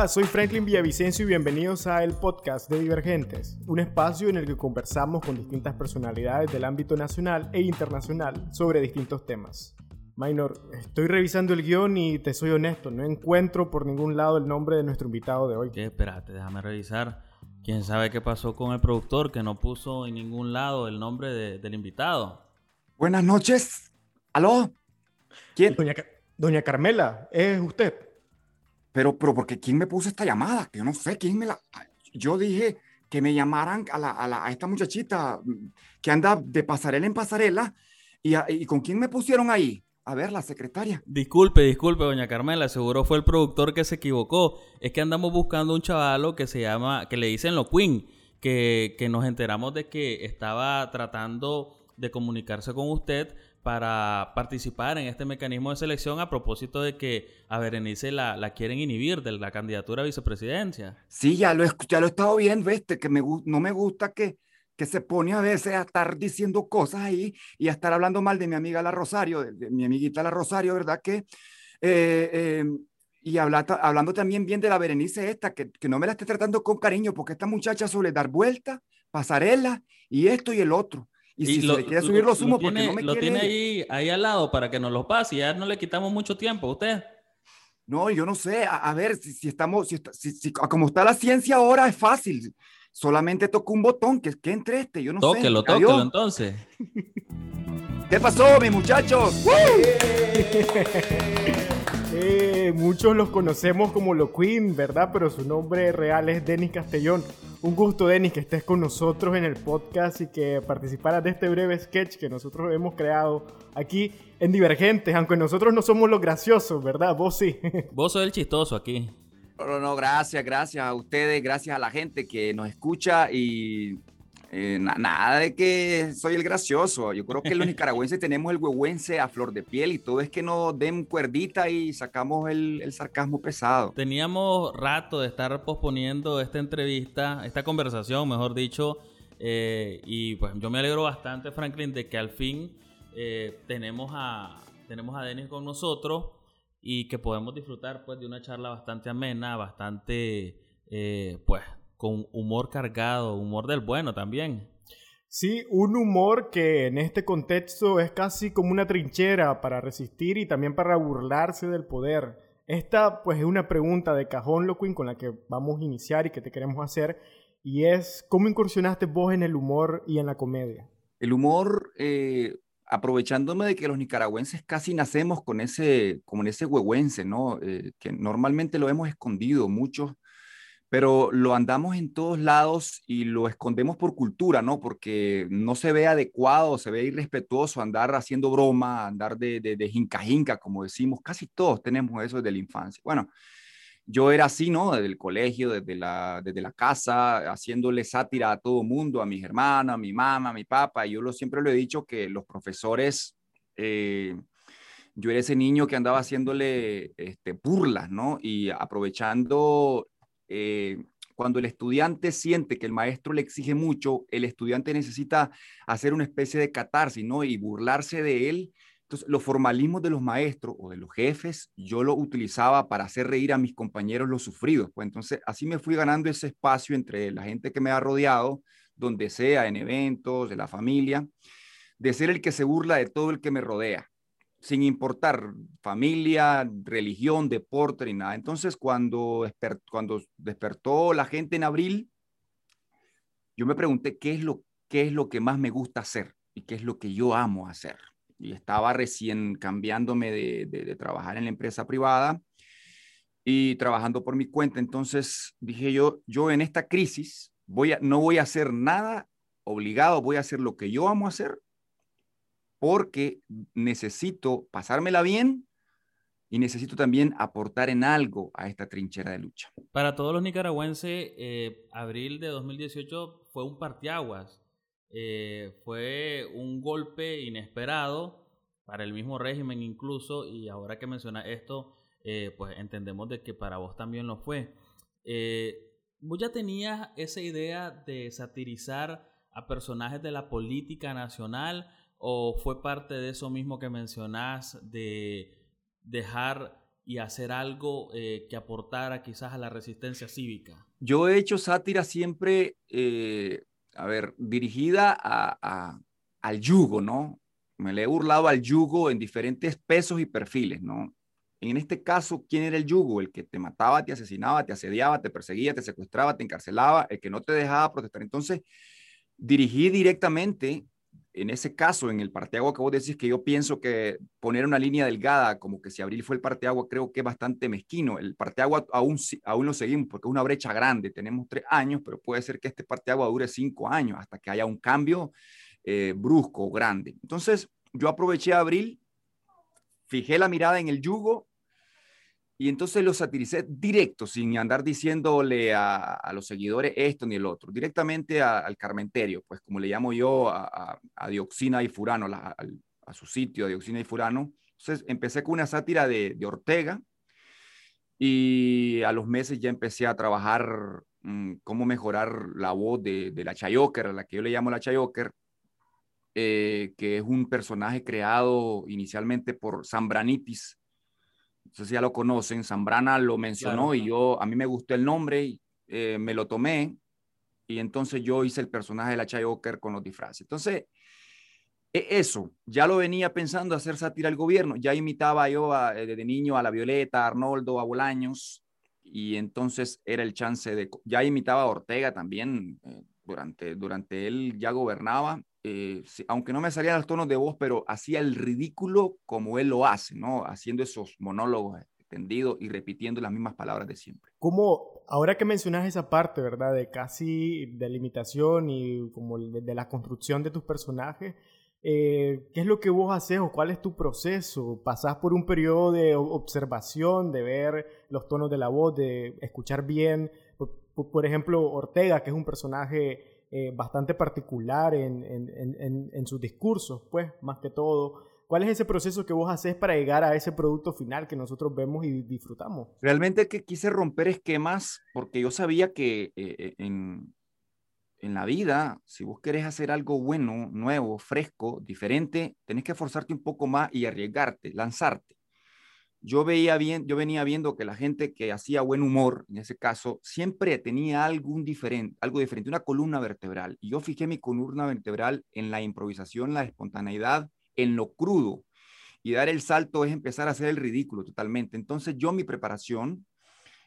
Hola, soy Franklin Villavicencio y bienvenidos a el podcast de Divergentes, un espacio en el que conversamos con distintas personalidades del ámbito nacional e internacional sobre distintos temas. Minor, estoy revisando el guion y te soy honesto, no encuentro por ningún lado el nombre de nuestro invitado de hoy. ¿Qué? Espérate, déjame revisar. ¿Quién sabe qué pasó con el productor que no puso en ningún lado el nombre del invitado? Buenas noches. ¿Aló? ¿Quién? Doña, Doña Carmela, ¿es usted? Pero, pero, ¿por qué quién me puso esta llamada? Que yo no sé quién me la. Yo dije que me llamaran a, la, a, la, a esta muchachita que anda de pasarela en pasarela. ¿Y, ¿Y con quién me pusieron ahí? A ver, la secretaria. Disculpe, disculpe, doña Carmela, seguro fue el productor que se equivocó. Es que andamos buscando un chavalo que se llama, que le dicen lo Queen, que, que nos enteramos de que estaba tratando de comunicarse con usted para participar en este mecanismo de selección a propósito de que a Berenice la, quieren inhibir de la candidatura a vicepresidencia. Sí, ya lo, ya lo he estado viendo, este, que me, no me gusta que, se pone a veces a estar diciendo cosas ahí y a estar hablando mal de mi amiga la Rosario, de, mi amiguita la Rosario, ¿verdad? Que, eh, eh, y habla, hablando también bien de la Berenice esta, que, que, no me la esté tratando con cariño, porque esta muchacha suele dar vueltas, pasarela y esto y el otro. Y, si lo, se le quiere subir los humos porque no me Lo quiere tiene ahí, ahí al lado para que nos lo pase y ya no le quitamos mucho tiempo a usted. No, yo no sé. A, a ver, si, si estamos, si, si, si, como está la ciencia ahora es fácil. Solamente toco un botón, que, que entre este, yo no tóquelo, sé. Tóquelo, tóquelo entonces. ¿Qué pasó, mis muchachos? Muchos los conocemos como Lo Queen, ¿verdad? Pero su nombre real es Denis Castellón. Un gusto, Denis, que estés con nosotros en el podcast y que participaras de este breve sketch que nosotros hemos creado aquí en Divergentes, aunque nosotros no somos los graciosos, ¿verdad? Vos sí. Vos sos el chistoso aquí. No, no, gracias, gracias a ustedes, gracias a la gente que nos escucha y eh, na nada de que soy el gracioso. Yo creo que los nicaragüenses tenemos el huehuense a flor de piel y todo es que nos den cuerdita y sacamos el, el, sarcasmo pesado. Teníamos rato de estar posponiendo esta entrevista, esta conversación, mejor dicho, eh, y pues yo me alegro bastante, Franklin, de que al fin eh, tenemos, a, tenemos a Denis con nosotros y que podemos disfrutar pues de una charla bastante amena, bastante pues con humor cargado, humor del bueno también. Sí, un humor que en este contexto es casi como una trinchera para resistir y también para burlarse del poder. Esta pues es una pregunta de cajón, Loquin, con la que vamos a iniciar y que te queremos hacer, y es, ¿cómo incursionaste vos en el humor y en la comedia? El humor, eh, aprovechándome de que los nicaragüenses casi nacemos con ese, como en ese huehuense, ¿no? Eh, que normalmente lo hemos escondido muchos pero lo andamos en todos lados y lo escondemos por cultura, ¿no? Porque no se ve adecuado, se ve irrespetuoso andar haciendo broma, andar de, de, de jinca jinca, como decimos, casi todos tenemos eso desde la infancia. Bueno, yo era así, ¿no? Desde el colegio, desde la, desde la casa, haciéndole sátira a todo mundo, a mis hermanos, a mi mamá, a mi papá. Y yo lo, siempre lo he dicho que los profesores, eh, yo era ese niño que andaba haciéndole este, burlas, ¿no? Y aprovechando eh, cuando el estudiante siente que el maestro le exige mucho, el estudiante necesita hacer una especie de catarsis, ¿no? Y burlarse de él. Entonces, los formalismos de los maestros o de los jefes, yo lo utilizaba para hacer reír a mis compañeros los sufridos. Pues entonces, así me fui ganando ese espacio entre la gente que me ha rodeado, donde sea, en eventos, de la familia, de ser el que se burla de todo el que me rodea sin importar familia, religión, deporte ni nada. Entonces, cuando, despertó, la gente en abril, yo me pregunté qué es, lo, qué es lo que más me gusta hacer y qué es lo que yo amo hacer. Y estaba recién cambiándome de, de, trabajar en la empresa privada y trabajando por mi cuenta. Entonces dije yo, yo en esta crisis voy no voy a hacer nada obligado, voy a hacer lo que yo amo hacer porque necesito pasármela bien y necesito también aportar en algo a esta trinchera de lucha. Para todos los nicaragüenses, eh, abril de 2018 fue un partiaguas, eh, fue un golpe inesperado para el mismo régimen incluso, y ahora que menciona esto, eh, pues entendemos de que para vos también lo fue. Eh, vos ya tenías esa idea de satirizar a personajes de la política nacional ¿O fue parte de eso mismo que mencionás de dejar y hacer algo eh, que aportara quizás a la resistencia cívica? Yo he hecho sátira siempre, eh, a ver, dirigida a, al yugo, ¿no? Me le he burlado al yugo en diferentes pesos y perfiles, ¿no? En este caso, ¿quién era el yugo? El que te mataba, te asesinaba, te asediaba, te perseguía, te secuestraba, te encarcelaba, el que no te dejaba protestar. Entonces, dirigí directamente en ese caso, en el parteagua que vos decís que yo pienso que poner una línea delgada, como que si abril fue el parteagua, creo que es bastante mezquino. El parteagua aún, aún lo seguimos porque es una brecha grande. Tenemos tres años, pero puede ser que este parteagua dure cinco años hasta que haya un cambio eh, brusco grande. Entonces, yo aproveché abril, fijé la mirada en el yugo y entonces lo satiricé directo, sin andar diciéndole a, los seguidores esto ni el otro, directamente al Carmenterio, pues como le llamo yo a, Dioxina y Furano, a, su sitio, a Dioxina y Furano. Entonces empecé con una sátira de, Ortega y a los meses ya empecé a trabajar mm, cómo mejorar la voz de, la Chayoker, a la que yo le llamo la Chayoker, eh, que es un personaje creado inicialmente por Zambranitis, sé si ya lo conocen, Zambrana lo mencionó y yo, a mí me gustó el nombre, y, eh, me lo tomé y entonces yo hice el personaje de la Chayoker con los disfraces. Entonces, e, eso, ya lo venía pensando hacer sátira al gobierno, ya imitaba yo eh, desde niño a la Violeta, a Arnoldo, a Bolaños, y entonces era el chance de, ya imitaba a Ortega también, eh, durante, durante él ya gobernaba, eh, aunque no me salían los tonos de voz, pero hacía el ridículo como él lo hace, ¿no? Haciendo esos monólogos extendidos y repitiendo las mismas palabras de siempre. Como ahora que mencionas esa parte, ¿verdad? De casi de limitación y como de, la construcción de tus personajes, eh, ¿qué es lo que vos haces o cuál es tu proceso? ¿Pasás por un periodo de observación, de ver los tonos de la voz, de escuchar bien? por ejemplo, Ortega, que es un personaje eh, bastante particular en, en, en, sus discursos, pues, más que todo. ¿Cuál es ese proceso que vos haces para llegar a ese producto final que nosotros vemos y disfrutamos? Realmente que quise romper esquemas porque yo sabía que eh, eh, en, en la vida, si vos querés hacer algo bueno, nuevo, fresco, diferente, tenés que esforzarte un poco más y arriesgarte, lanzarte yo veía bien, yo venía viendo que la gente que hacía buen humor, en ese caso, siempre tenía algún diferente, algo diferente, una columna vertebral. Y yo fijé mi columna vertebral en la improvisación, la espontaneidad, en lo crudo. Y dar el salto es empezar a hacer el ridículo totalmente. Entonces yo mi preparación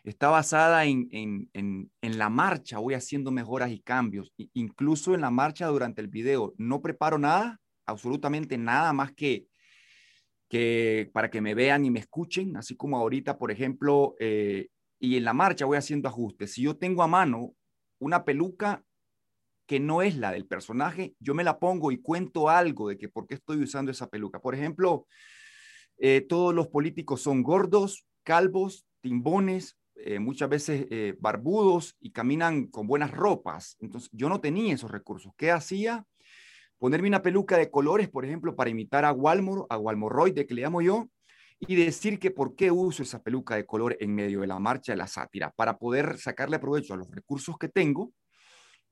está basada en, en, en, en la marcha, voy haciendo mejoras y cambios. incluso en la marcha durante el video, no preparo nada, absolutamente nada más que para que me vean y me escuchen, así como ahorita, por ejemplo, eh, y en la marcha voy haciendo ajustes. Si yo tengo a mano una peluca que no es la del personaje, yo me la pongo y cuento algo de que por qué estoy usando esa peluca. Por ejemplo, eh, todos los políticos son gordos, calvos, timbones, eh, muchas veces barbudos y caminan con buenas ropas. Entonces, yo no tenía esos recursos. ¿Qué hacía? Ponerme una peluca de colores, por ejemplo, para imitar a Walmor, a Walmoroide, que le llamo yo, y decir que por qué uso esa peluca de color en medio de la marcha de la sátira, para poder sacarle provecho a los recursos que tengo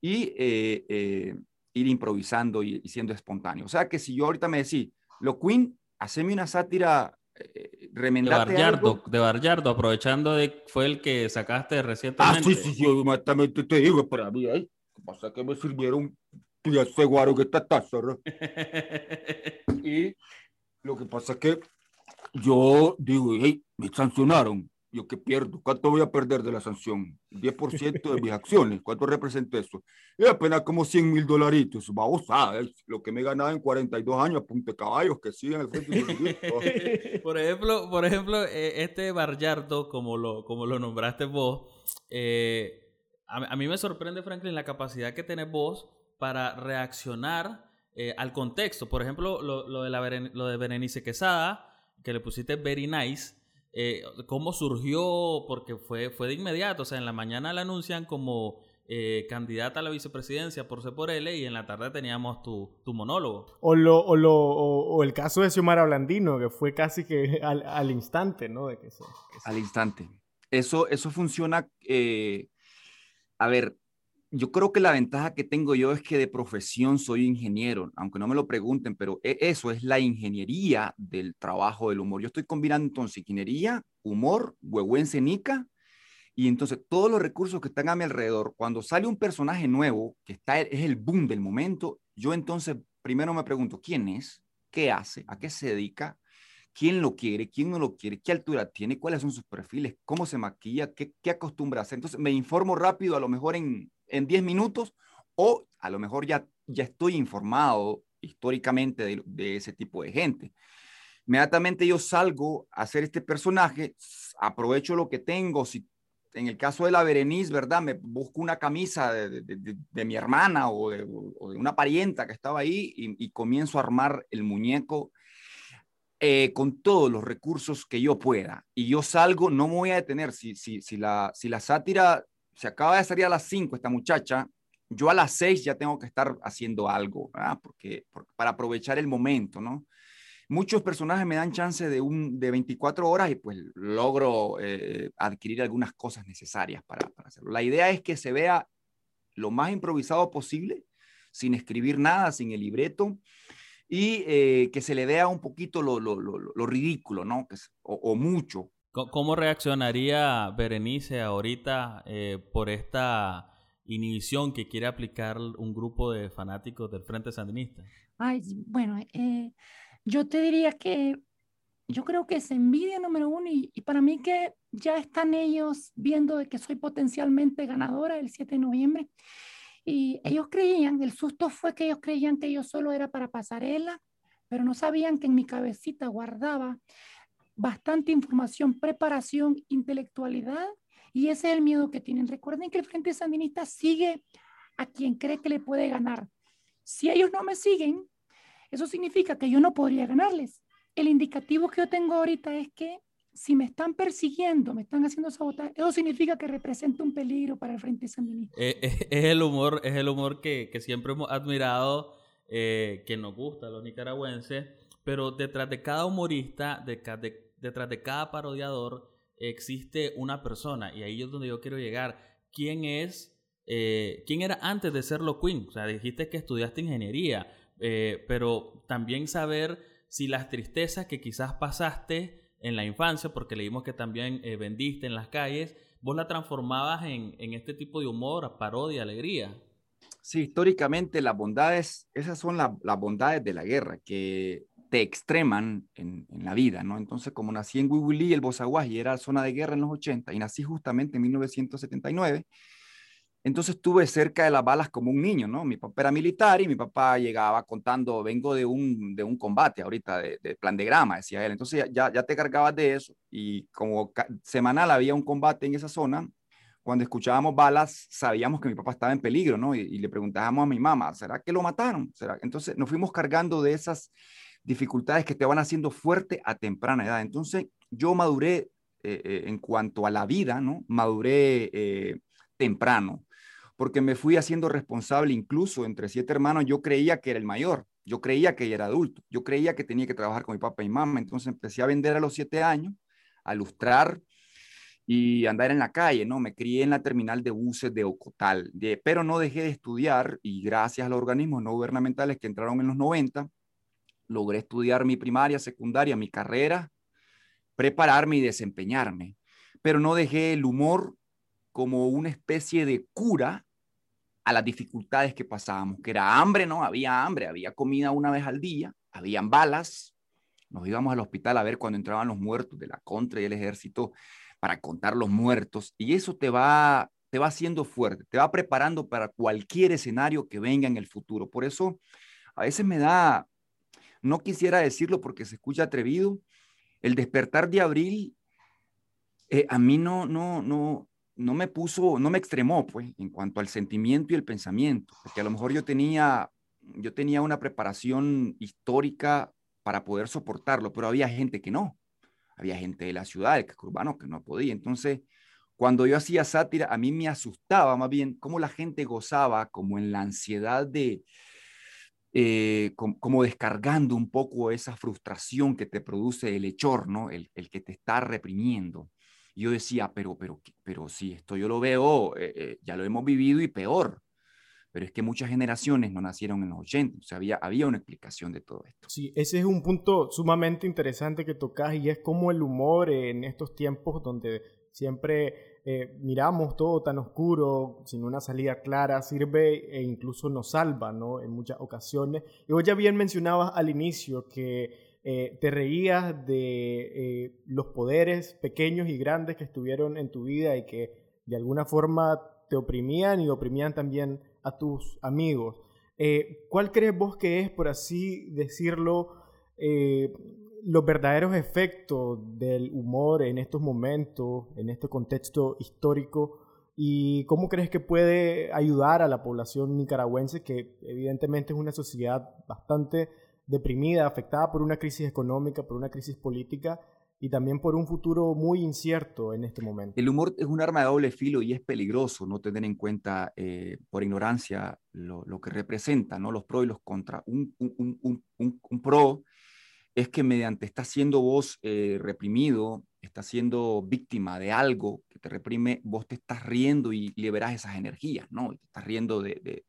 y eh, eh, ir improvisando y, siendo espontáneo. O sea que si yo ahorita me decís, lo Queen, haceme una sátira eh, remendate de Barjardo, de Barjardo, aprovechando de fue el que sacaste recientemente. Ah, sí, sí, sí, exactamente te digo, para mí, ¿eh? pasa que me sirvieron ya sé, guaro, que está taza, Y lo que pasa es que yo digo, hey, me sancionaron. ¿Yo qué pierdo? ¿Cuánto voy a perder de la sanción? 10% de mis acciones. ¿Cuánto representa eso? Es apenas como 100 mil dolaritos. Vamos a ver, lo que me ganaba en 42 años, punte caballos que siguen el frente Por ejemplo, por ejemplo eh, este Barjardo, como lo, como lo nombraste vos, eh, a, a, mí me sorprende, Franklin, la capacidad que tenés vos para reaccionar eh, al contexto. Por ejemplo, lo, de la lo de Berenice Quesada, que le pusiste very nice, eh, ¿cómo surgió? Porque fue, fue de inmediato, o sea, en la mañana la anuncian como eh, candidata a la vicepresidencia por C por L y en la tarde teníamos tu, monólogo. O, lo, o, lo, o, el caso de Xiomara Blandino, que fue casi que al, instante, ¿no? De que Al instante. Eso, eso funciona, a ver, yo creo que la ventaja que tengo yo es que de profesión soy ingeniero, aunque no me lo pregunten, pero e, eso es la ingeniería del trabajo del humor. Yo estoy combinando entonces ingeniería, humor, huehuense nica, y entonces todos los recursos que están a mi alrededor, cuando sale un personaje nuevo, que está, es el boom del momento, yo entonces primero me pregunto, ¿quién es? ¿Qué hace? ¿A qué se dedica? quién lo quiere, quién no lo quiere, qué altura tiene, cuáles son sus perfiles, cómo se maquilla, qué, qué acostumbra a hacer. Entonces me informo rápido, a lo mejor en, en 10 minutos, o a lo mejor ya, ya estoy informado históricamente de, ese tipo de gente. Inmediatamente yo salgo a hacer este personaje, aprovecho lo que tengo, si en el caso de la Berenice, ¿verdad? Me busco una camisa de, de, mi hermana o de, una parienta que estaba ahí y, y, comienzo a armar el muñeco eh, con todos los recursos que yo pueda. Y yo salgo, no me voy a detener. Si, si, si, la, si la sátira se acaba de salir a las 5, esta muchacha, yo a las 6 ya tengo que estar haciendo algo. Porque, para aprovechar el momento, ¿no? Muchos personajes me dan chance de, un, de 24 horas y pues logro eh, adquirir algunas cosas necesarias para, para hacerlo. La idea es que se vea lo más improvisado posible, sin escribir nada, sin el libreto, y eh, que se le vea un poquito lo, lo, lo, lo ridículo, ¿no? O, mucho. ¿Cómo reaccionaría Berenice ahorita eh, por esta inhibición que quiere aplicar un grupo de fanáticos del Frente Sandinista? Ay, bueno, eh, yo te diría que yo creo que es envidia número uno y, para mí que ya están ellos viendo de que soy potencialmente ganadora el 7 de noviembre y ellos creían, el susto fue que ellos creían que yo solo era para pasarela, pero no sabían que en mi cabecita guardaba bastante información, preparación, intelectualidad, y ese es el miedo que tienen. Recuerden que el Frente Sandinista sigue a quien cree que le puede ganar. Si ellos no me siguen, eso significa que yo no podría ganarles. El indicativo que yo tengo ahorita es que si me están persiguiendo, me están haciendo sabotaje, eso significa que representa un peligro para el Frente Sandinista. Eh, eh, es el humor, es el humor que, que siempre hemos admirado, eh, que nos gusta a los nicaragüenses, pero detrás de cada humorista, de, de, detrás de cada parodiador, existe una persona, y ahí es donde yo quiero llegar. ¿Quién es, eh, quién era antes de ser lo Queen? O sea, dijiste que estudiaste ingeniería, eh, pero también saber si las tristezas que quizás pasaste en la infancia, porque leímos que también eh, vendiste en las calles, vos la transformabas en, en este tipo de humor, parodia, alegría. Sí, históricamente las bondades, esas son la, las bondades de la guerra, que te extreman en, en, la vida, ¿no? Entonces, como nací en Huihuilí, el Bozaguaji era zona de guerra en los 80 y nací justamente en 1979, entonces estuve cerca de las balas como un niño, ¿no? Mi papá era militar y mi papá llegaba contando, vengo de un, de un combate ahorita, de, de plan de grama, decía él. Entonces ya, ya te cargabas de eso y como semanal había un combate en esa zona, cuando escuchábamos balas sabíamos que mi papá estaba en peligro, ¿no? Y, y le preguntábamos a mi mamá, ¿será que lo mataron? ¿Será? Entonces nos fuimos cargando de esas dificultades que te van haciendo fuerte a temprana edad. Entonces yo maduré eh, eh, en cuanto a la vida, ¿no? Maduré eh, temprano porque me fui haciendo responsable incluso entre siete hermanos, yo creía que era el mayor, yo creía que era adulto, yo creía que tenía que trabajar con mi papá y mamá, entonces empecé a vender a los siete años, a ilustrar y andar en la calle, ¿no? Me crié en la terminal de buses de Ocotal, de, pero no dejé de estudiar y gracias a los organismos no gubernamentales que entraron en los 90, logré estudiar mi primaria, secundaria, mi carrera, prepararme y desempeñarme, pero no dejé el humor como una especie de cura a las dificultades que pasábamos, que era hambre, ¿no? Había hambre, había comida una vez al día, habían balas, nos íbamos al hospital a ver cuando entraban los muertos de la contra y el ejército para contar los muertos, y eso te va, te va haciendo fuerte, te va preparando para cualquier escenario que venga en el futuro. Por eso, a veces me da, no quisiera decirlo porque se escucha atrevido, el despertar de abril, eh, a mí no, no, no, no me puso, no me extremó, pues, en cuanto al sentimiento y el pensamiento, porque a lo mejor yo tenía, yo tenía una preparación histórica para poder soportarlo, pero había gente que no, había gente de la ciudad, el urbano, que no podía. Entonces, cuando yo hacía sátira, a mí me asustaba más bien cómo la gente gozaba como en la ansiedad de, eh, como, como, descargando un poco esa frustración que te produce el hechor, ¿no? El, el que te está reprimiendo. Y yo decía, pero, pero, pero si esto yo lo veo, eh, eh, ya lo hemos vivido y peor. Pero es que muchas generaciones no nacieron en los 80, o sea, había, había una explicación de todo esto. Sí, ese es un punto sumamente interesante que tocas y es como el humor en estos tiempos donde siempre eh, miramos todo tan oscuro, sin una salida clara, sirve e incluso nos salva, ¿no? En muchas ocasiones. Y vos ya bien mencionabas al inicio que eh, te reías de eh, los poderes pequeños y grandes que estuvieron en tu vida y que de alguna forma te oprimían y oprimían también a tus amigos. ¿Cuál crees vos que es, por así decirlo, los verdaderos efectos del humor en estos momentos, en este contexto histórico? ¿Y cómo crees que puede ayudar a la población nicaragüense, que evidentemente es una sociedad bastante deprimida, afectada por una crisis económica, por una crisis política y también por un futuro muy incierto en este momento. El humor es un arma de doble filo y es peligroso no tener en cuenta eh, por ignorancia lo, que representa, ¿no? los pros y los contras. Un, un, pro es que mediante está siendo vos eh, reprimido, estás siendo víctima de algo que te reprime, vos te estás riendo y liberas esas energías, ¿no? Te estás riendo de,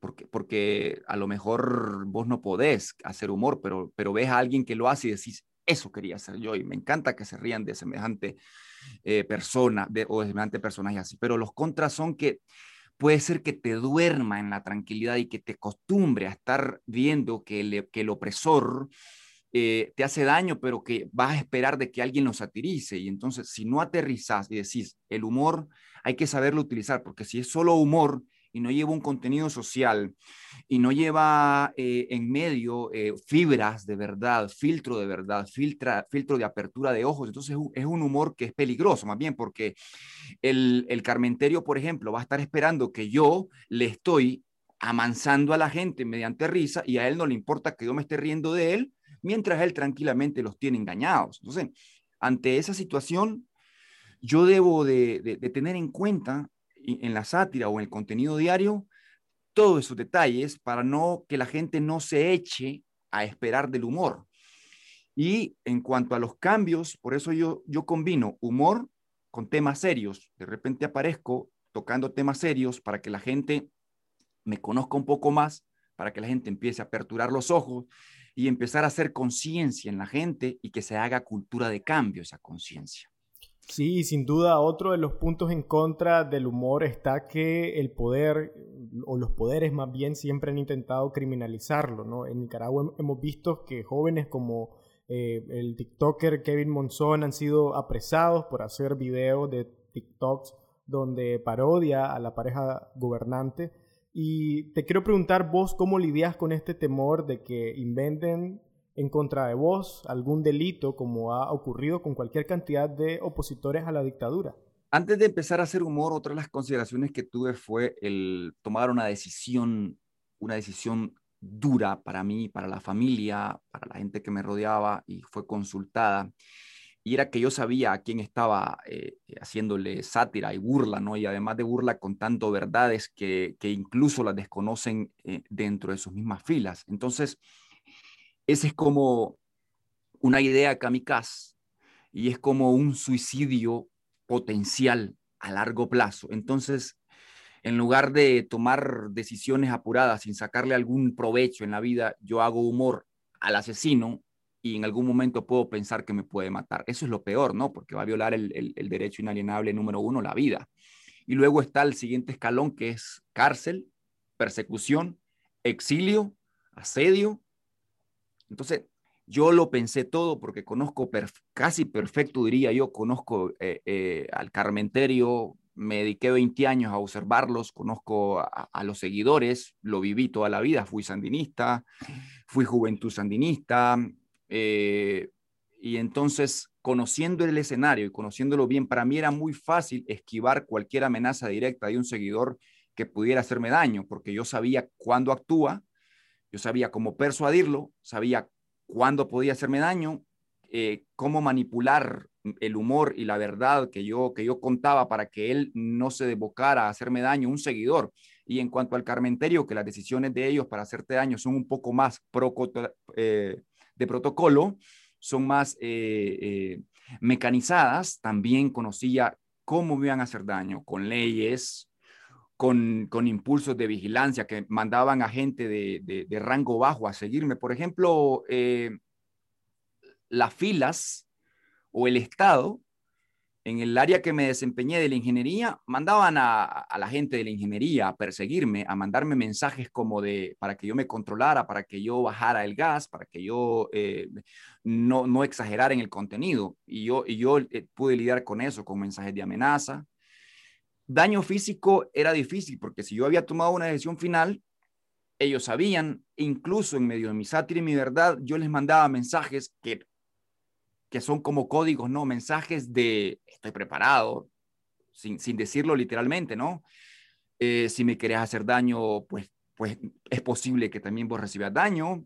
porque, porque a lo mejor vos no podés hacer humor, pero, pero ves a alguien que lo hace y decís, eso quería hacer yo y me encanta que se rían de semejante eh, persona de, o de semejante personaje así, pero los contras son que puede ser que te duerma en la tranquilidad y que te acostumbre a estar viendo que, que el opresor eh, te hace daño, pero que vas a esperar de que alguien lo satirice. Y entonces, si no aterrizas y decís, el humor hay que saberlo utilizar, porque si es solo humor, y no lleva un contenido social y no lleva eh, en medio eh, fibras de verdad, filtro de verdad, filtra, filtro de apertura de ojos, entonces es un humor que es peligroso más bien porque el, el Carmenterio, por ejemplo, va a estar esperando que yo le estoy amansando a la gente mediante risa y a él no le importa que yo me esté riendo de él, mientras él tranquilamente los tiene engañados. Entonces, ante esa situación, yo debo de, tener en cuenta en la sátira o en el contenido diario todos esos detalles para no que la gente no se eche a esperar del humor. Y en cuanto a los cambios, por eso yo, yo combino humor con temas serios. De repente aparezco tocando temas serios para que la gente me conozca un poco más, para que la gente empiece a aperturar los ojos y empezar a hacer conciencia en la gente y que se haga cultura de cambio esa conciencia. Sí, sin duda otro de los puntos en contra del humor está que el poder, o los poderes más bien, siempre han intentado criminalizarlo. ¿no? En Nicaragua hemos visto que jóvenes como eh, el TikToker Kevin Monzón han sido apresados por hacer videos de TikToks donde parodia a la pareja gobernante. Y te quiero preguntar vos cómo lidias con este temor de que inventen en contra de vos algún delito como ha ocurrido con cualquier cantidad de opositores a la dictadura. Antes de empezar a hacer humor, otra de las consideraciones que tuve fue el tomar una decisión, una decisión dura para mí, para la familia, para la gente que me rodeaba y fue consultada. Y era que yo sabía a quién estaba eh, haciéndole sátira y burla, ¿no? Y además de burla contando verdades que, incluso las desconocen eh, dentro de sus mismas filas. Entonces, ese es como una idea kamikaze y es como un suicidio potencial a largo plazo. Entonces, en lugar de tomar decisiones apuradas sin sacarle algún provecho en la vida, yo hago humor al asesino y en algún momento puedo pensar que me puede matar. Eso es lo peor, ¿no? Porque va a violar el, derecho inalienable número uno, la vida. Y luego está el siguiente escalón que es cárcel, persecución, exilio, asedio entonces, yo lo pensé todo porque conozco casi perfecto, diría yo, conozco eh, eh, al Carmenterio, me dediqué 20 años a observarlos, conozco a, los seguidores, lo viví toda la vida, fui sandinista, fui juventud sandinista, eh, y entonces conociendo el escenario y conociéndolo bien, para mí era muy fácil esquivar cualquier amenaza directa de un seguidor que pudiera hacerme daño, porque yo sabía cuándo actúa, yo sabía cómo persuadirlo, sabía cuándo podía hacerme daño, eh, cómo manipular el humor y la verdad que yo, que yo contaba para que él no se desbocara a hacerme daño, un seguidor. Y en cuanto al Carmenterio, que las decisiones de ellos para hacerte daño son un poco más pro, eh, de protocolo, son más eh, mecanizadas, también conocía cómo me iban a hacer daño, con leyes, con, con impulsos de vigilancia que mandaban a gente de, de, rango bajo a seguirme. Por ejemplo, eh, las filas o el Estado en el área que me desempeñé de la ingeniería, mandaban a, la gente de la ingeniería a perseguirme, a mandarme mensajes como de, para que yo me controlara, para que yo bajara el gas, para que yo eh, no, no exagerara en el contenido. Y yo, y yo eh, pude lidiar con eso, con mensajes de amenaza. Daño físico era difícil, porque si yo había tomado una decisión final, ellos sabían, incluso en medio de mi sátira y mi verdad, yo les mandaba mensajes que que son como códigos, ¿no? Mensajes de estoy preparado, sin, sin decirlo literalmente, ¿no? Eh, si me querés hacer daño, pues, pues es posible que también vos recibas daño.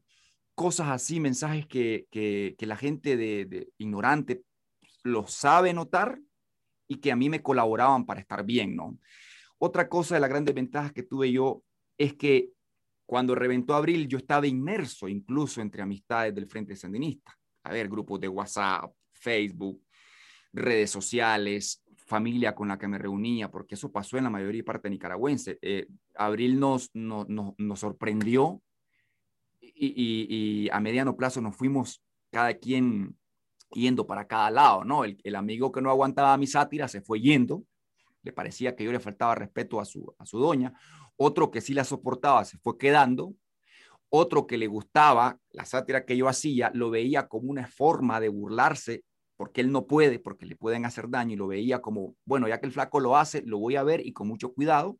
Cosas así, mensajes que, que, que la gente de, ignorante lo sabe notar y que a mí me colaboraban para estar bien, ¿no? Otra cosa de las grandes ventajas que tuve yo es que cuando reventó Abril yo estaba inmerso incluso entre amistades del Frente Sandinista a ver, grupos de WhatsApp, Facebook, redes sociales, familia con la que me reunía, porque eso pasó en la mayoría parte nicaragüense. Eh, Abril nos, nos, nos, sorprendió y, a mediano plazo nos fuimos cada quien yendo para cada lado, ¿no? El, el, amigo que no aguantaba mi sátira se fue yendo, le parecía que yo le faltaba respeto a su, a su doña, otro que sí la soportaba se fue quedando otro que le gustaba la sátira que yo hacía, lo veía como una forma de burlarse, porque él no puede, porque le pueden hacer daño, y lo veía como, bueno, ya que el flaco lo hace, lo voy a ver y con mucho cuidado.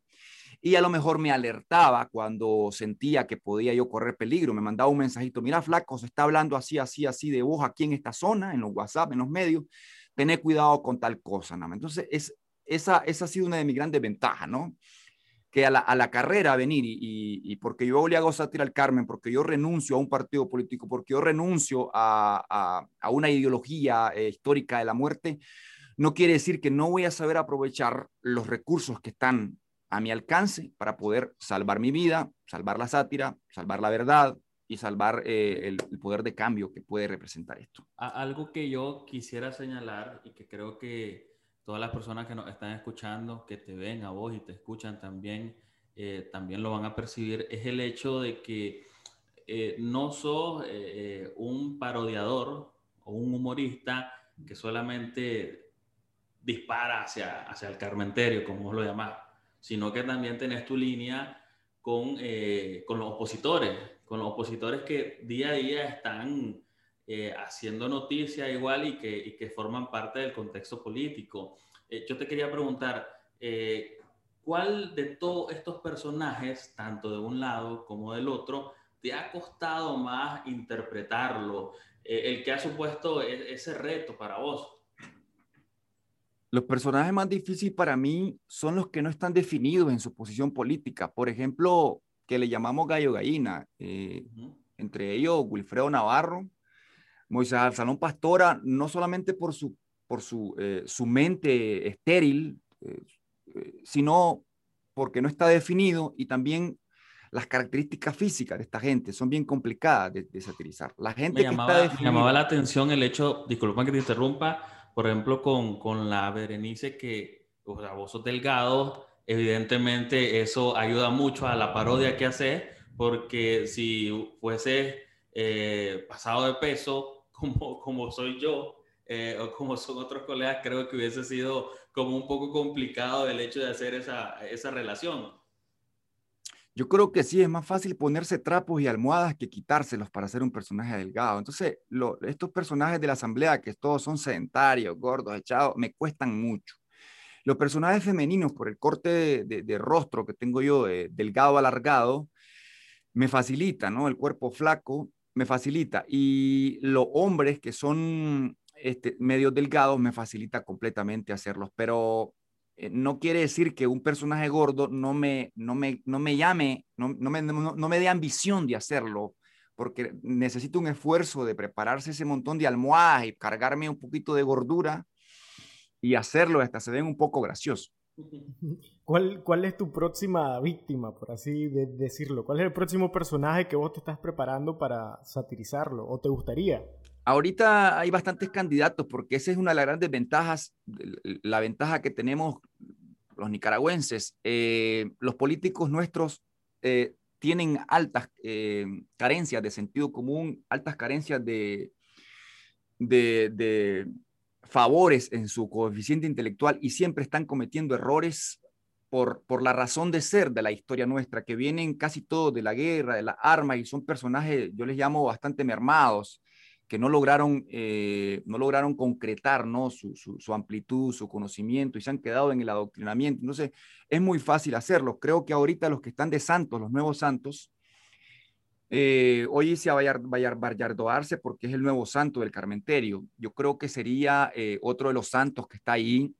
Y a lo mejor me alertaba cuando sentía que podía yo correr peligro. Me mandaba un mensajito, mira, flaco, se está hablando así, así, así de vos aquí en esta zona, en los WhatsApp, en los medios. Tené cuidado con tal cosa, ¿no? Entonces, es, esa, esa ha sido una de mis grandes ventajas, ¿no? Que a la, carrera venir y, porque yo le hago sátira al Carmen, porque yo renuncio a un partido político, porque yo renuncio a, a, a una ideología eh, histórica de la muerte, no quiere decir que no voy a saber aprovechar los recursos que están a mi alcance para poder salvar mi vida, salvar la sátira, salvar la verdad y salvar eh, el, el, poder de cambio que puede representar esto. Algo que yo quisiera señalar y que creo que todas las personas que nos están escuchando, que te ven a vos y te escuchan también, eh, también lo van a percibir, es el hecho de que eh, no sos eh, un parodiador o un humorista que solamente dispara hacia, hacia el carmenterio, como vos lo llamás, sino que también tenés tu línea con, con los opositores, con los opositores que día a día están eh, haciendo noticia igual y que, y que, forman parte del contexto político. Eh, yo te quería preguntar, eh, ¿cuál de todos estos personajes, tanto de un lado como del otro, te ha costado más interpretarlo? el que ha supuesto e, ese reto para vos. Los personajes más difíciles para mí son los que no están definidos en su posición política. Por ejemplo, que le llamamos gallo gallina. Entre ellos, Wilfredo Navarro, Moisés Salón Pastora, no solamente por su, por su, eh, su mente estéril, eh, eh, sino porque no está definido y también las características físicas de esta gente son bien complicadas de, satirizar. La gente me, llamaba, me llamaba la atención el hecho, disculpa que te interrumpa, por ejemplo, con, con la Berenice que, o sea, vos sos delgado, evidentemente eso ayuda mucho a la parodia que haces, porque si fuese pasado de peso, como, como soy yo eh, o como son otros colegas, creo que hubiese sido como un poco complicado el hecho de hacer esa, esa relación. Yo creo que sí, es más fácil ponerse trapos y almohadas que quitárselos para ser un personaje delgado. Entonces, lo, estos personajes de la asamblea, que todos son sedentarios, gordos, echados, me cuestan mucho. Los personajes femeninos, por el corte de, de, rostro que tengo yo, de, delgado, alargado, me facilita, ¿no? El cuerpo flaco, me facilita. Y los hombres que son este, medio delgados me facilita completamente hacerlos. Pero eh, no quiere decir que un personaje gordo no me, no me, no me llame, no, no, me, no, me dé ambición de hacerlo, porque necesito un esfuerzo de prepararse ese montón de almohadas y cargarme un poquito de gordura y hacerlo hasta se ven un poco gracioso. ¿Cuál, ¿Cuál es tu próxima víctima, por así decirlo? ¿Cuál es el próximo personaje que vos te estás preparando para satirizarlo o te gustaría? Ahorita hay bastantes candidatos porque esa es una de las grandes ventajas, la ventaja que tenemos los nicaragüenses. Eh, los políticos nuestros eh, tienen altas eh, carencias de sentido común, altas carencias de, de, favores en su coeficiente intelectual y siempre están cometiendo errores por, por, la razón de ser de la historia nuestra, que vienen casi todos de la guerra, de la arma, y son personajes, yo les llamo bastante mermados, que no lograron, eh, no lograron concretar ¿no? Su, su, amplitud, su conocimiento y se han quedado en el adoctrinamiento. Entonces, es muy fácil hacerlo. Creo que ahorita los que están de santos, los nuevos santos, eh, hoy hice a Vallardoarse porque es el nuevo santo del Carmenterio. Yo creo que sería eh, otro de los santos que está ahí.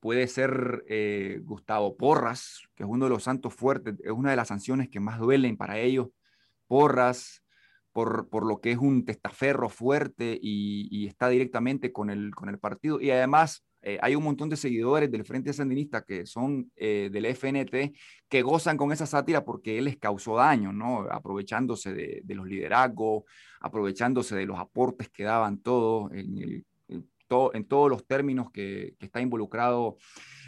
Puede ser Gustavo Porras, que es uno de los santos fuertes, es una de las sanciones que más duelen para ellos. Porras, por, lo que es un testaferro fuerte y, está directamente con el, con el partido. Y además eh, hay un montón de seguidores del Frente Sandinista que son eh, del FNT que gozan con esa sátira porque él les causó daño, ¿no? Aprovechándose de, los liderazgos, aprovechándose de los aportes que daban todos en, en todos los términos que, que está involucrado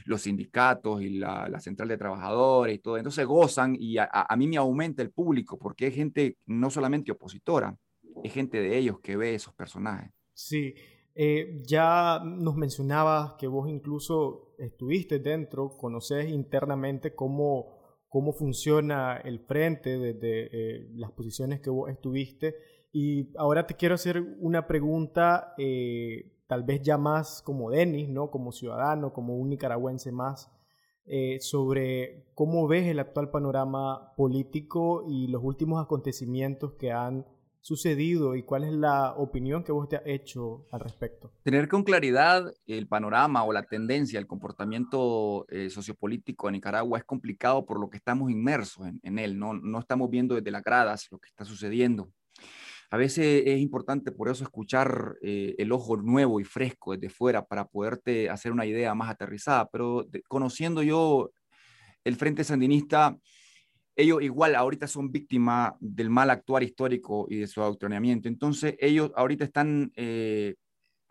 los sindicatos y la, central de trabajadores y todo. Entonces gozan y a, mí me aumenta el público porque es gente no solamente opositora, es gente de ellos que ve esos personajes. Sí, eh, ya nos mencionabas que vos incluso estuviste dentro, conoces internamente cómo, cómo funciona el frente desde eh, las posiciones que vos estuviste. Y ahora te quiero hacer una pregunta eh, tal vez ya más como Denis, ¿no? Como ciudadano, como un nicaragüense más, eh, sobre cómo ves el actual panorama político y los últimos acontecimientos que han sucedido y cuál es la opinión que vos te has hecho al respecto. Tener con claridad el panorama o la tendencia, el comportamiento eh, sociopolítico de Nicaragua es complicado por lo que estamos inmersos en, en él, ¿no? no estamos viendo desde las gradas lo que está sucediendo. A veces es importante por eso escuchar eh, el ojo nuevo y fresco desde fuera para poderte hacer una idea más aterrizada, pero conociendo yo el Frente Sandinista, ellos igual ahorita son víctimas del mal actuar histórico y de su adoctrinamiento. Entonces ellos ahorita están eh,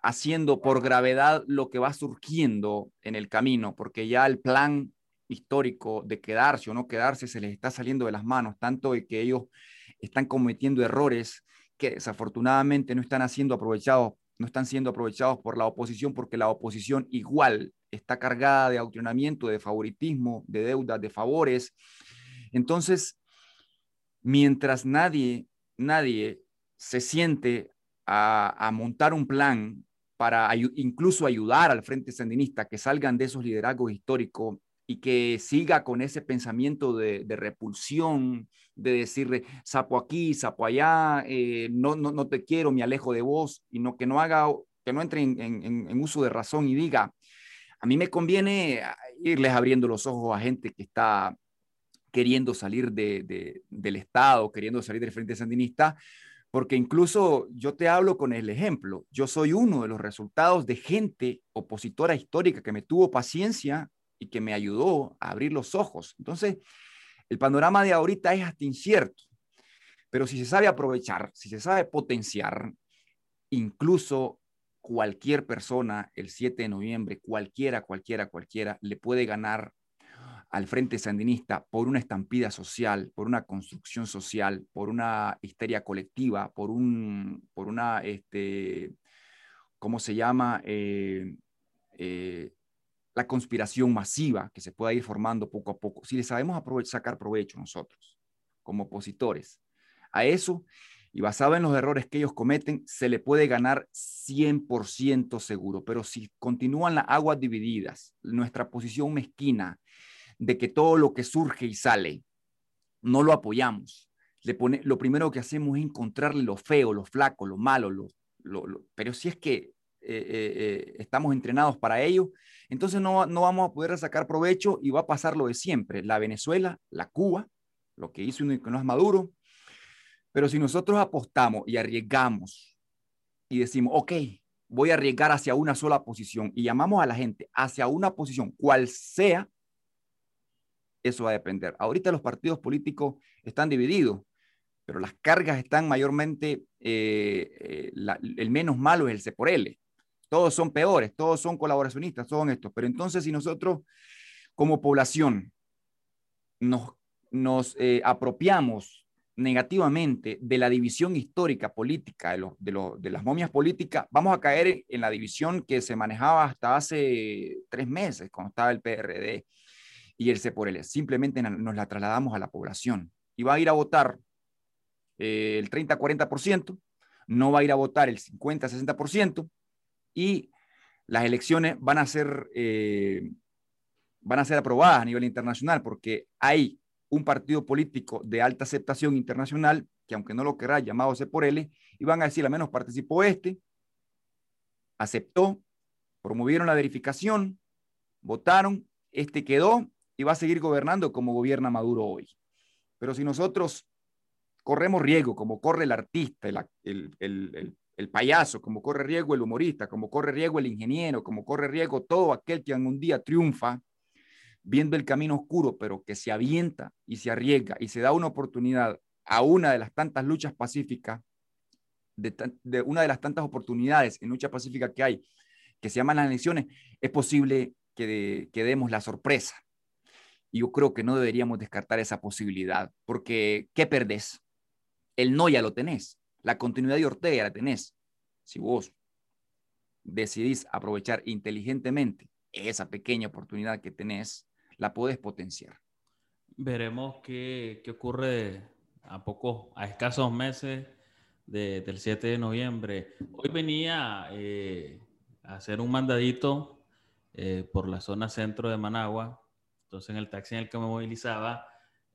haciendo por gravedad lo que va surgiendo en el camino, porque ya el plan histórico de quedarse o no quedarse se les está saliendo de las manos, tanto de que ellos están cometiendo errores que desafortunadamente no están siendo aprovechados, no están siendo aprovechados por la oposición porque la oposición igual está cargada de adoctrinamiento, de favoritismo, de deudas, de favores. Entonces, mientras nadie, nadie se siente a, montar un plan para incluso ayudar al Frente Sandinista que salgan de esos liderazgos históricos y que siga con ese pensamiento de, repulsión, de decirle, sapo aquí, sapo allá, eh, no, no, no, te quiero, me alejo de vos, y no, que no haga, que no entre en, en, uso de razón y diga, a mí me conviene irles abriendo los ojos a gente que está queriendo salir de, del Estado, queriendo salir del Frente Sandinista, porque incluso yo te hablo con el ejemplo, yo soy uno de los resultados de gente opositora histórica que me tuvo paciencia y que me ayudó a abrir los ojos. Entonces, el panorama de ahorita es hasta incierto, pero si se sabe aprovechar, si se sabe potenciar, incluso cualquier persona el 7 de noviembre, cualquiera, cualquiera, cualquiera, le puede ganar al Frente Sandinista por una estampida social, por una construcción social, por una histeria colectiva, por, un, por una, este, ¿cómo se llama? Eh, eh, la conspiración masiva que se pueda ir formando poco a poco, si le sabemos sacar provecho nosotros, como opositores, a eso, y basado en los errores que ellos cometen, se le puede ganar 100% seguro. Pero si continúan las aguas divididas, nuestra posición mezquina de que todo lo que surge y sale, no lo apoyamos. Le pone, lo primero que hacemos es encontrarle lo feo, lo flaco, lo malo, lo, pero si es que eh, eh, eh, estamos entrenados para ello, entonces no, no vamos a poder sacar provecho y va a pasar lo de siempre, la Venezuela, la Cuba, lo que hizo Nicolás Maduro, pero si nosotros apostamos y arriesgamos y decimos, ok, voy a arriesgar hacia una sola posición y llamamos a la gente hacia una posición, cual sea, eso va a depender. Ahorita los partidos políticos están divididos, pero las cargas están mayormente, eh, el menos malo es el C por L. Todos son peores, todos son colaboracionistas, todos son estos. Pero entonces si nosotros como población nos, nos apropiamos negativamente de la división histórica política, de, de, las momias políticas, vamos a caer en la división que se manejaba hasta hace tres meses, cuando estaba el PRD y el C por L. Simplemente nos la trasladamos a la población. Y va a ir a votar eh, el 30-40%, no va a ir a votar el 50-60%, y las elecciones van a ser... Eh, van a ser aprobadas a nivel internacional porque hay un partido político de alta aceptación internacional, que aunque no lo querrá, llamado C por L, y van a decir, al menos participó este, aceptó, promovieron la verificación, votaron, este quedó y va a seguir gobernando como gobierna Maduro hoy. Pero si nosotros corremos riesgo, como corre el artista, el, el, el, payaso, como corre riesgo el humorista, como corre riesgo el ingeniero, como corre riesgo todo aquel que en un día triunfa, viendo el camino oscuro, pero que se avienta y se arriesga y se da una oportunidad a una de las tantas luchas pacíficas, de, una de las tantas oportunidades en lucha pacífica que hay, que se llaman las elecciones, es posible que, que demos la sorpresa. Y yo creo que no deberíamos descartar esa posibilidad, porque ¿qué perdés? El no ya lo tenés, la continuidad de Ortega ya la tenés. Si vos decidís aprovechar inteligentemente esa pequeña oportunidad que tenés, la puedes potenciar. Veremos qué, qué ocurre a pocos, a escasos meses del 7 de noviembre. Hoy venía eh, a hacer un mandadito eh, por la zona centro de Managua. Entonces en el taxi en el que me movilizaba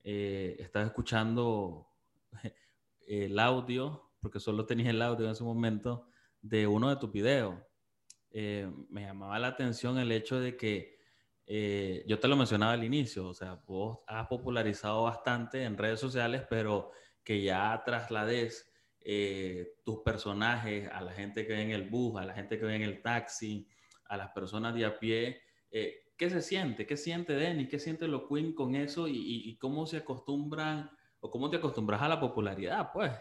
eh, estaba escuchando el audio, porque solo tenía el audio en ese momento, de uno de tus videos. me llamaba la atención el hecho de que eh, yo te lo mencionaba al inicio, o sea, vos has popularizado bastante en redes sociales, pero que ya traslades eh, tus personajes a la gente que ve en el bus, a la gente que ve en el taxi, a las personas de a pie. Eh, ¿Qué se siente? ¿Qué siente Denny? ¿Qué siente los Queen con eso? Y, y, cómo se acostumbran o cómo te acostumbras a la popularidad, pues?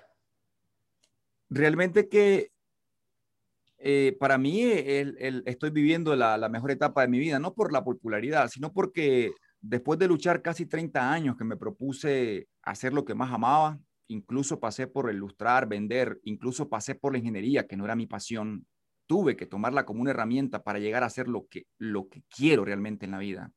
Realmente que eh, para mí estoy viviendo la, mejor etapa de mi vida, no por la popularidad, sino porque después de luchar casi 30 años que me propuse hacer lo que más amaba, incluso pasé por ilustrar, vender, incluso pasé por la ingeniería, que no era mi pasión, tuve que tomarla como una herramienta para llegar a hacer lo que, lo que quiero realmente en la vida.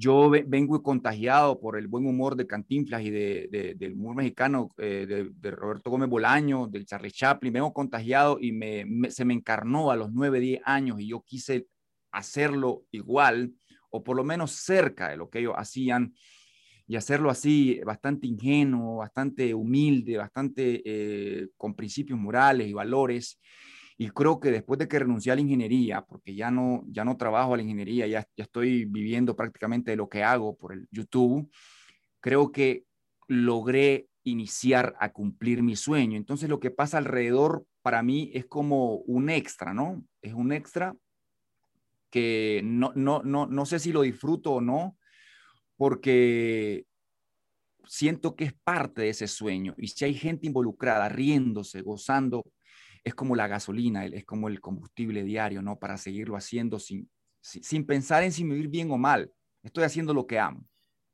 Yo vengo contagiado por el buen humor de Cantinflas y de, del humor mexicano, eh, de, Roberto Gómez Bolaño, del Charlie Chaplin. Vengo contagiado y me, se me encarnó a los 9, 10 años y yo quise hacerlo igual o por lo menos cerca de lo que ellos hacían y hacerlo así bastante ingenuo, bastante humilde, bastante eh, con principios morales y valores. Y creo que después de que renuncié a la ingeniería, porque ya no, ya no trabajo a la ingeniería, ya, ya estoy viviendo prácticamente de lo que hago por el YouTube, creo que logré iniciar a cumplir mi sueño. Entonces lo que pasa alrededor para mí es como un extra, ¿no? Es un extra que no, no, no, no sé si lo disfruto o no, porque siento que es parte de ese sueño. Y si hay gente involucrada, riéndose, gozando, es como la gasolina, es como el combustible diario, ¿no? Para seguirlo haciendo sin, sin pensar en si me ir bien o mal. Estoy haciendo lo que amo.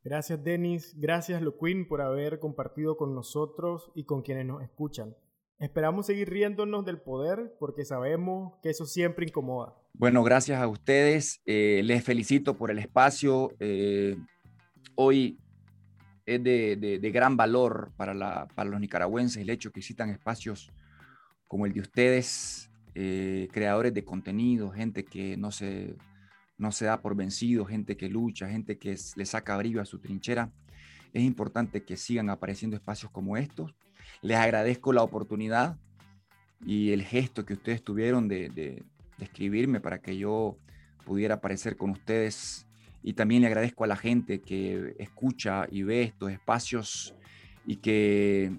Gracias, Denis. Gracias, Loquin, por haber compartido con nosotros y con quienes nos escuchan. Esperamos seguir riéndonos del poder porque sabemos que eso siempre incomoda. Bueno, gracias a ustedes. Eh, les felicito por el espacio. Eh, hoy es de, de, gran valor para, la, para los nicaragüenses el hecho que existan espacios como el de ustedes, eh, creadores de contenido, gente que no se, no se da por vencido, gente que lucha, gente que le saca brillo a su trinchera. Es importante que sigan apareciendo espacios como estos. Les agradezco la oportunidad y el gesto que ustedes tuvieron de, de, escribirme para que yo pudiera aparecer con ustedes. Y también le agradezco a la gente que escucha y ve estos espacios y que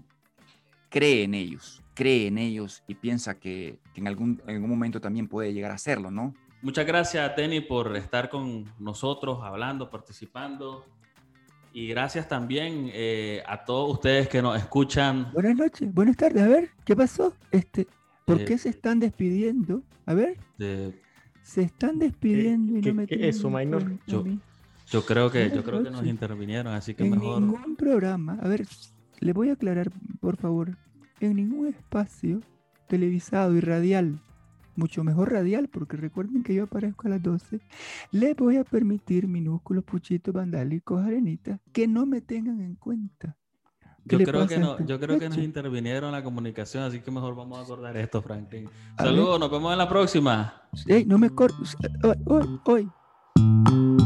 cree en ellos, cree en ellos y piensa que, en, algún, en algún momento también puede llegar a hacerlo, ¿no? Muchas gracias, Tenny, por estar con nosotros, hablando, participando. Y gracias también eh, a todos ustedes que nos escuchan. Buenas noches, buenas tardes. A ver, ¿qué pasó? Este, ¿Por Eh, qué se están despidiendo? A ver, se están despidiendo y qué- no me qué tienen eso, Minor? Yo- yo creo que, yo creo que nos intervinieron, así que En mejor. ningún programa, a ver, le voy a aclarar, por favor, en ningún espacio televisado y radial, mucho mejor radial, porque recuerden que yo aparezco a las 12, le voy a permitir minúsculos puchitos vandálicos, arenitas, que no me tengan en cuenta. ¿Qué Yo creo, que no, este yo creo que nos intervinieron en la comunicación, así que mejor vamos a acordar esto, Franklin. Saludos, nos vemos en la próxima. Ey, no me cortes. Hoy, hoy, hoy.